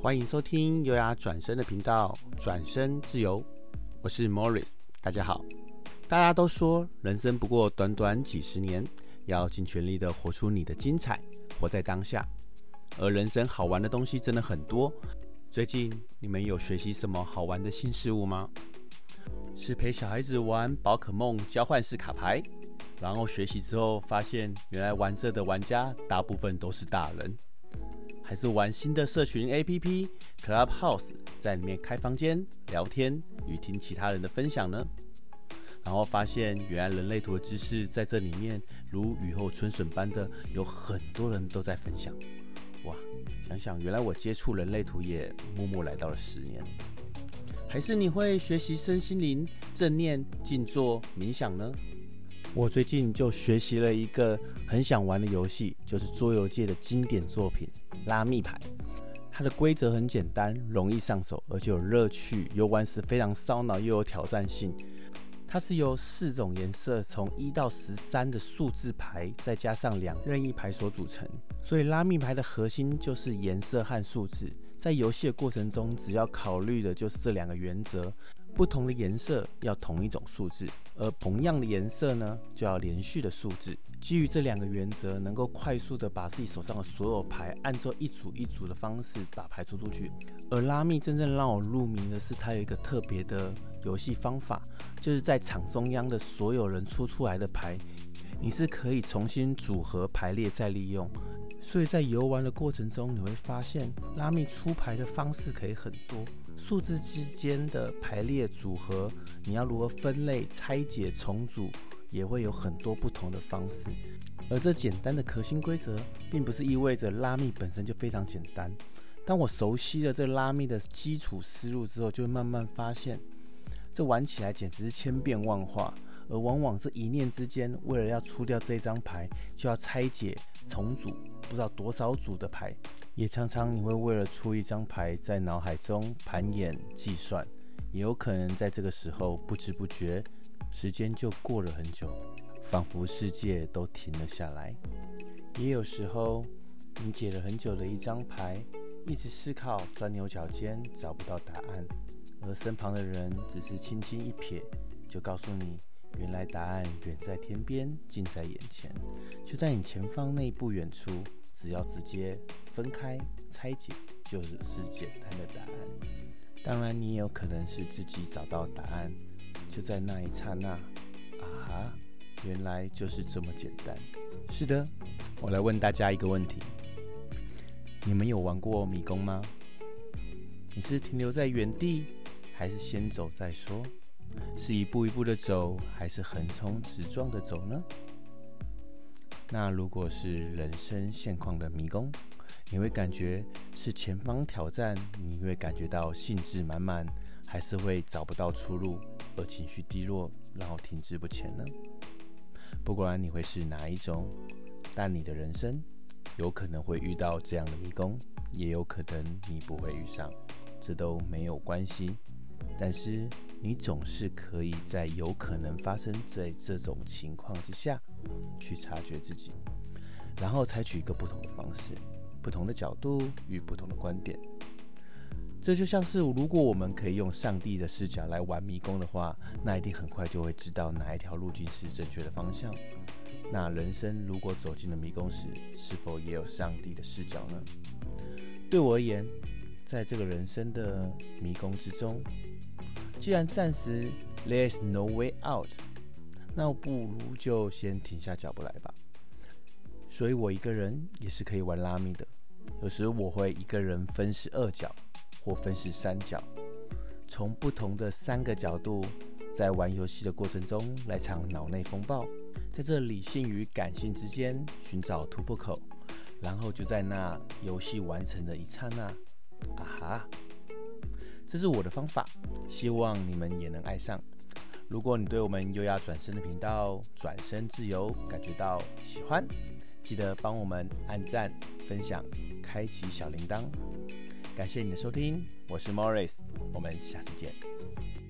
欢迎收听优雅转身的频道，转身自由，我是 Morris，大家好。大家都说人生不过短短几十年，要尽全力的活出你的精彩，活在当下。而人生好玩的东西真的很多。最近你们有学习什么好玩的新事物吗？是陪小孩子玩宝可梦交换式卡牌，然后学习之后发现原来玩这的玩家大部分都是大人，还是玩新的社群 APP Clubhouse，在里面开房间聊天与听其他人的分享呢？然后发现，原来人类图的知识在这里面如雨后春笋般的，有很多人都在分享。哇，想想原来我接触人类图也默默来到了十年。还是你会学习身心灵、正念、静坐、冥想呢？我最近就学习了一个很想玩的游戏，就是桌游界的经典作品——拉密牌。它的规则很简单，容易上手，而且有乐趣，游玩时非常烧脑又有挑战性。它是由四种颜色，从一到十三的数字牌，再加上两任意牌所组成。所以拉密牌的核心就是颜色和数字。在游戏的过程中，只要考虑的就是这两个原则：不同的颜色要同一种数字，而同样的颜色呢，就要连续的数字。基于这两个原则，能够快速的把自己手上的所有牌，按照一组一组的方式把牌出出去。而拉密真正让我入迷的是，它有一个特别的。游戏方法就是在场中央的所有人出出来的牌，你是可以重新组合排列再利用。所以在游玩的过程中，你会发现拉密出牌的方式可以很多，数字之间的排列组合，你要如何分类、拆解、重组，也会有很多不同的方式。而这简单的核心规则，并不是意味着拉密本身就非常简单。当我熟悉了这拉密的基础思路之后，就会慢慢发现。这玩起来简直是千变万化，而往往这一念之间，为了要出掉这张牌，就要拆解重组，不知道多少组的牌，也常常你会为了出一张牌，在脑海中盘演计算，也有可能在这个时候不知不觉，时间就过了很久，仿佛世界都停了下来。也有时候，你解了很久的一张牌，一直思考，钻牛角尖，找不到答案。而身旁的人只是轻轻一瞥，就告诉你，原来答案远在天边，近在眼前，就在你前方那不远处。只要直接分开拆解，就是简单的答案。当然，你也有可能是自己找到答案，就在那一刹那，啊，原来就是这么简单。是的，我来问大家一个问题：你们有玩过迷宫吗？你是停留在原地？还是先走再说，是一步一步的走，还是横冲直撞的走呢？那如果是人生现况的迷宫，你会感觉是前方挑战，你会感觉到兴致满满，还是会找不到出路而情绪低落，然后停滞不前呢？不管你会是哪一种，但你的人生有可能会遇到这样的迷宫，也有可能你不会遇上，这都没有关系。但是你总是可以在有可能发生在这种情况之下，去察觉自己，然后采取一个不同的方式、不同的角度与不同的观点。这就像是如果我们可以用上帝的视角来玩迷宫的话，那一定很快就会知道哪一条路径是正确的方向。那人生如果走进了迷宫时，是否也有上帝的视角呢？对我而言，在这个人生的迷宫之中，既然暂时 there's no way out，那不如就先停下脚步来吧。所以我一个人也是可以玩拉密的。有时我会一个人分饰二角，或分饰三角，从不同的三个角度，在玩游戏的过程中来场脑内风暴，在这理性与感性之间寻找突破口，然后就在那游戏完成的一刹那，啊哈！这是我的方法，希望你们也能爱上。如果你对我们优雅转身的频道“转身自由”感觉到喜欢，记得帮我们按赞、分享、开启小铃铛。感谢你的收听，我是 Morris，我们下次见。